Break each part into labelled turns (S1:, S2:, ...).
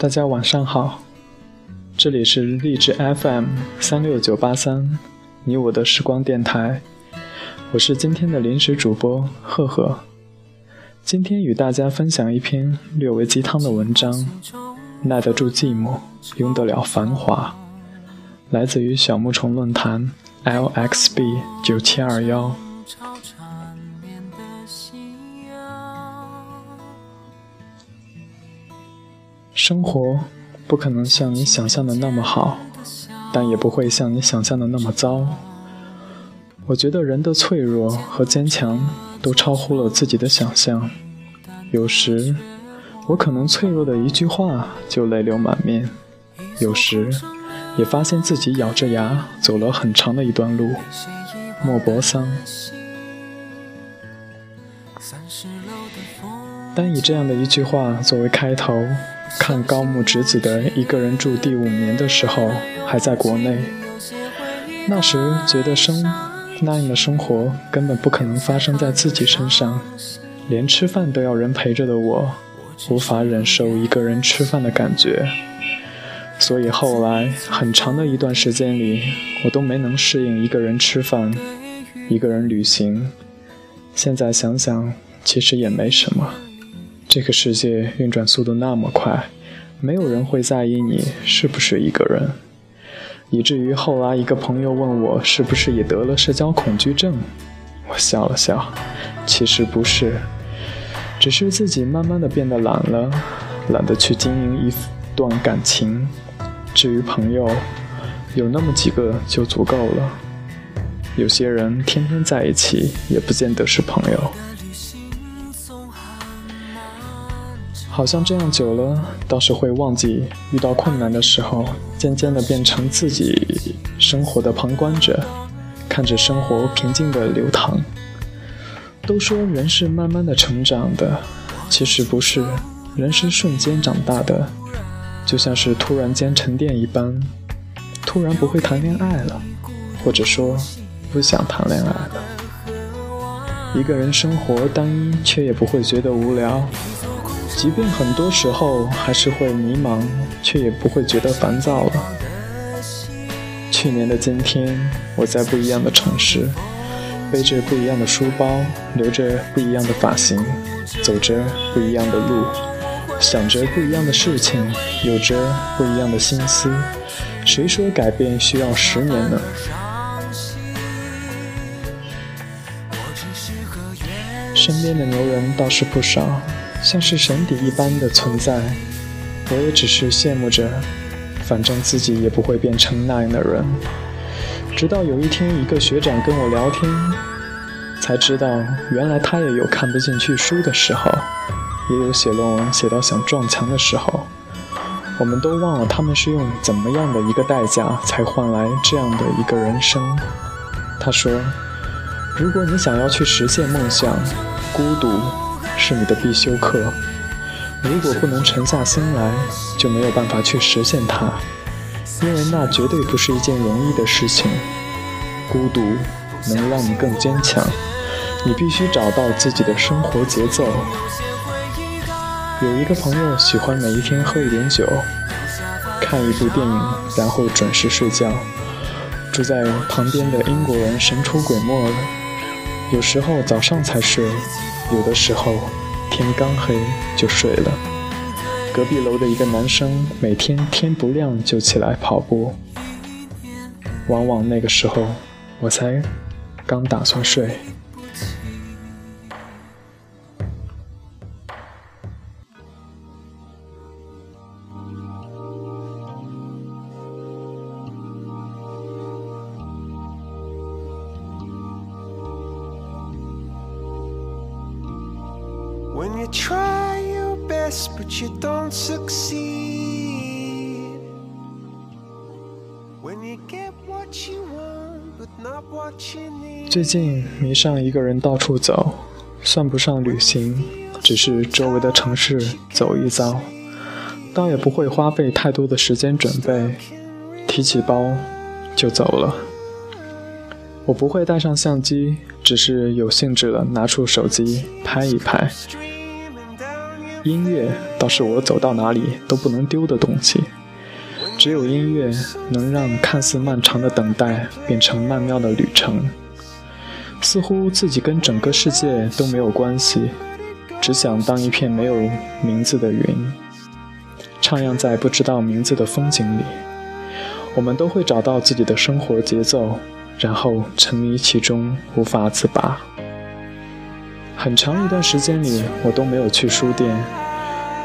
S1: 大家晚上好，这里是励志 FM 三六九八三，你我的时光电台，我是今天的临时主播赫赫，今天与大家分享一篇略为鸡汤的文章，耐得住寂寞，拥得了繁华，来自于小木虫论坛 LXB 九七二幺。生活不可能像你想象的那么好，但也不会像你想象的那么糟。我觉得人的脆弱和坚强都超乎了自己的想象。有时，我可能脆弱的一句话就泪流满面；有时，也发现自己咬着牙走了很长的一段路。莫泊桑。单以这样的一句话作为开头。看高木直子的一个人住第五年的时候，还在国内。那时觉得生那样的生活根本不可能发生在自己身上，连吃饭都要人陪着的我，无法忍受一个人吃饭的感觉。所以后来很长的一段时间里，我都没能适应一个人吃饭，一个人旅行。现在想想，其实也没什么。这个世界运转速度那么快，没有人会在意你是不是一个人，以至于后来一个朋友问我是不是也得了社交恐惧症，我笑了笑，其实不是，只是自己慢慢的变得懒了，懒得去经营一段感情。至于朋友，有那么几个就足够了，有些人天天在一起也不见得是朋友。好像这样久了，倒是会忘记遇到困难的时候，渐渐的变成自己生活的旁观者，看着生活平静的流淌。都说人是慢慢的成长的，其实不是，人是瞬间长大的，就像是突然间沉淀一般，突然不会谈恋爱了，或者说不想谈恋爱了。一个人生活单一，却也不会觉得无聊。即便很多时候还是会迷茫，却也不会觉得烦躁了。去年的今天，我在不一样的城市，背着不一样的书包，留着不一样的发型，走着不一样的路，想着不一样的事情，有着不一样的心思。谁说改变需要十年呢？身边的牛人倒是不少。像是神邸一般的存在，我也只是羡慕着，反正自己也不会变成那样的人。直到有一天，一个学长跟我聊天，才知道原来他也有看不进去书的时候，也有写论文写到想撞墙的时候。我们都忘了他们是用怎么样的一个代价才换来这样的一个人生。他说：“如果你想要去实现梦想，孤独。”是你的必修课。如果不能沉下心来，就没有办法去实现它，因为那绝对不是一件容易的事情。孤独能让你更坚强，你必须找到自己的生活节奏。有一个朋友喜欢每一天喝一点酒，看一部电影，然后准时睡觉。住在旁边的英国人神出鬼没的，有时候早上才睡。有的时候，天刚黑就睡了。隔壁楼的一个男生，每天天不亮就起来跑步。往往那个时候，我才刚打算睡。最近迷上一个人到处走，算不上旅行，只是周围的城市走一遭，倒也不会花费太多的时间准备，提起包就走了。我不会带上相机，只是有兴致了拿出手机拍一拍。音乐倒是我走到哪里都不能丢的东西。只有音乐能让看似漫长的等待变成曼妙的旅程。似乎自己跟整个世界都没有关系，只想当一片没有名字的云，徜徉在不知道名字的风景里。我们都会找到自己的生活节奏，然后沉迷其中无法自拔。很长一段时间里，我都没有去书店，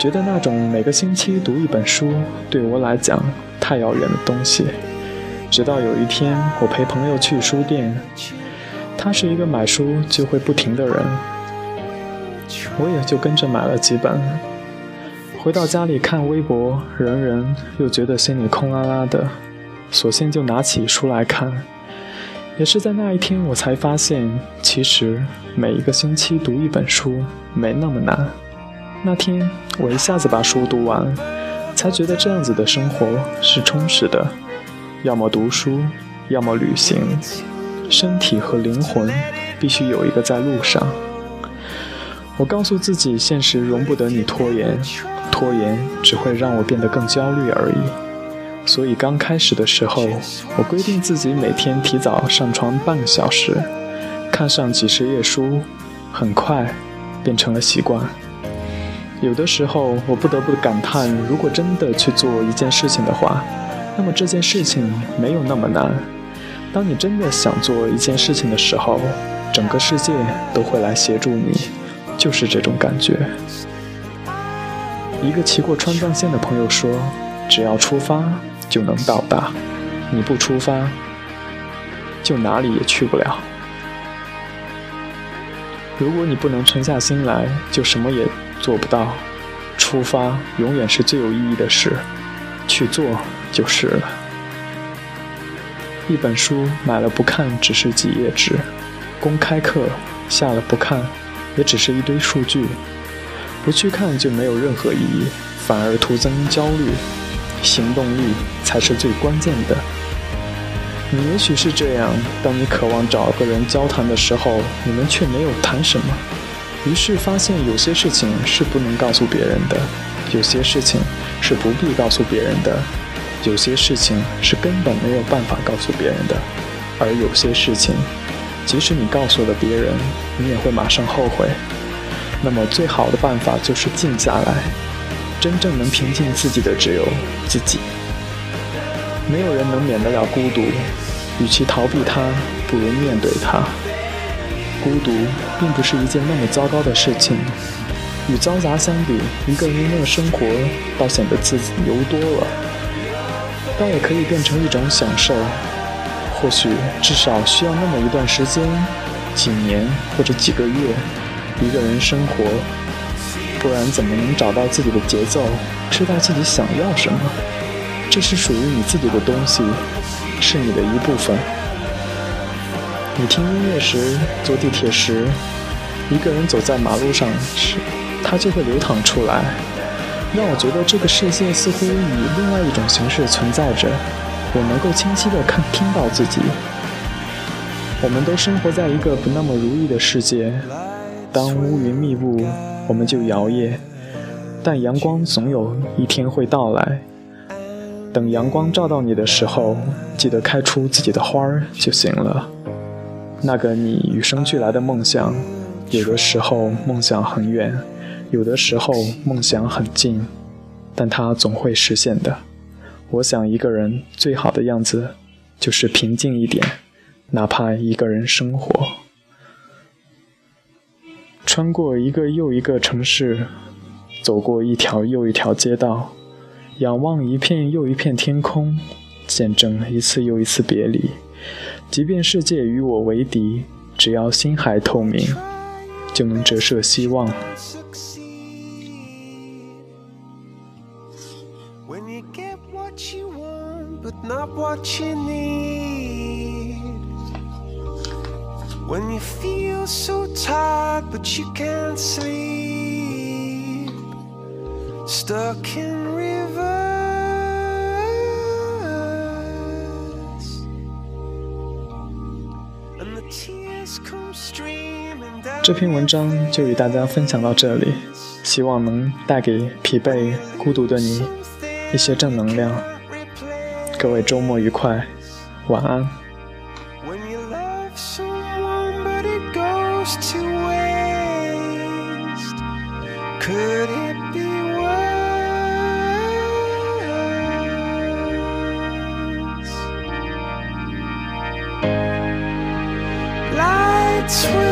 S1: 觉得那种每个星期读一本书对我来讲太遥远的东西。直到有一天，我陪朋友去书店，他是一个买书就会不停的人，我也就跟着买了几本。回到家里看微博，人人又觉得心里空落落的。索性就拿起书来看，也是在那一天，我才发现，其实每一个星期读一本书没那么难。那天我一下子把书读完，才觉得这样子的生活是充实的。要么读书，要么旅行，身体和灵魂必须有一个在路上。我告诉自己，现实容不得你拖延，拖延只会让我变得更焦虑而已。所以刚开始的时候，我规定自己每天提早上床半个小时，看上几十页书，很快变成了习惯。有的时候，我不得不感叹，如果真的去做一件事情的话，那么这件事情没有那么难。当你真的想做一件事情的时候，整个世界都会来协助你，就是这种感觉。一个骑过川藏线的朋友说：“只要出发。”就能到达，你不出发，就哪里也去不了。如果你不能沉下心来，就什么也做不到。出发永远是最有意义的事，去做就是了。一本书买了不看，只是几页纸；公开课下了不看，也只是一堆数据。不去看就没有任何意义，反而徒增焦虑。行动力才是最关键的。你也许是这样：当你渴望找个人交谈的时候，你们却没有谈什么，于是发现有些事情是不能告诉别人的，有些事情是不必告诉别人的，有些事情是根本没有办法告诉别人的，而有些事情，即使你告诉了别人，你也会马上后悔。那么，最好的办法就是静下来。真正能平静自己的只有自己。没有人能免得了孤独，与其逃避它，不如面对它。孤独并不是一件那么糟糕的事情，与嘈杂相比，一个人的生活倒显得自由多了，倒也可以变成一种享受。或许至少需要那么一段时间，几年或者几个月，一个人生活。不然怎么能找到自己的节奏，知道自己想要什么？这是属于你自己的东西，是你的一部分。你听音乐时，坐地铁时，一个人走在马路上时，它就会流淌出来，让我觉得这个世界似乎以另外一种形式存在着。我能够清晰地看听到自己。我们都生活在一个不那么如意的世界，当乌云密布。我们就摇曳，但阳光总有一天会到来。等阳光照到你的时候，记得开出自己的花儿就行了。那个你与生俱来的梦想，有的时候梦想很远，有的时候梦想很近，但它总会实现的。我想一个人最好的样子，就是平静一点，哪怕一个人生活。穿过一个又一个城市走过一条又一条街道仰望一片又一片天空见证一次又一次别离。即便世界与我为敌只要心还透明就能折射希望。When you get what you want but not what you need. Feel so tired but you can't sleep, stuck in rivers, and the tears come streaming down. 这篇文章就与大家分享到这里，希望能带给疲惫、孤独的你一些正能量。各位周末愉快，晚安。goes to waste. Could it be worse?
S2: Lights.